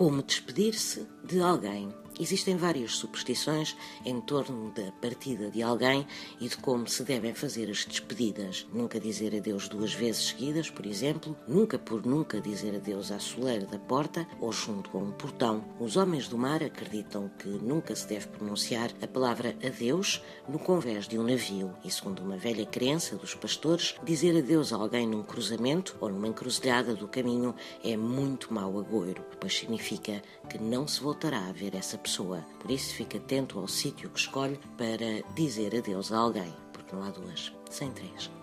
como despedir-se de alguém. Existem várias superstições em torno da partida de alguém e de como se devem fazer as despedidas. Nunca dizer adeus duas vezes seguidas, por exemplo, nunca por nunca dizer adeus à soleira da porta ou junto a um portão. Os homens do mar acreditam que nunca se deve pronunciar a palavra adeus no convés de um navio e, segundo uma velha crença dos pastores, dizer adeus a alguém num cruzamento ou numa encruzilhada do caminho é muito mau agouro, pois significa que não se voltará a ver essa pessoa pessoa. Por isso, fique atento ao sítio que escolhe para dizer adeus a alguém, porque não há duas sem três.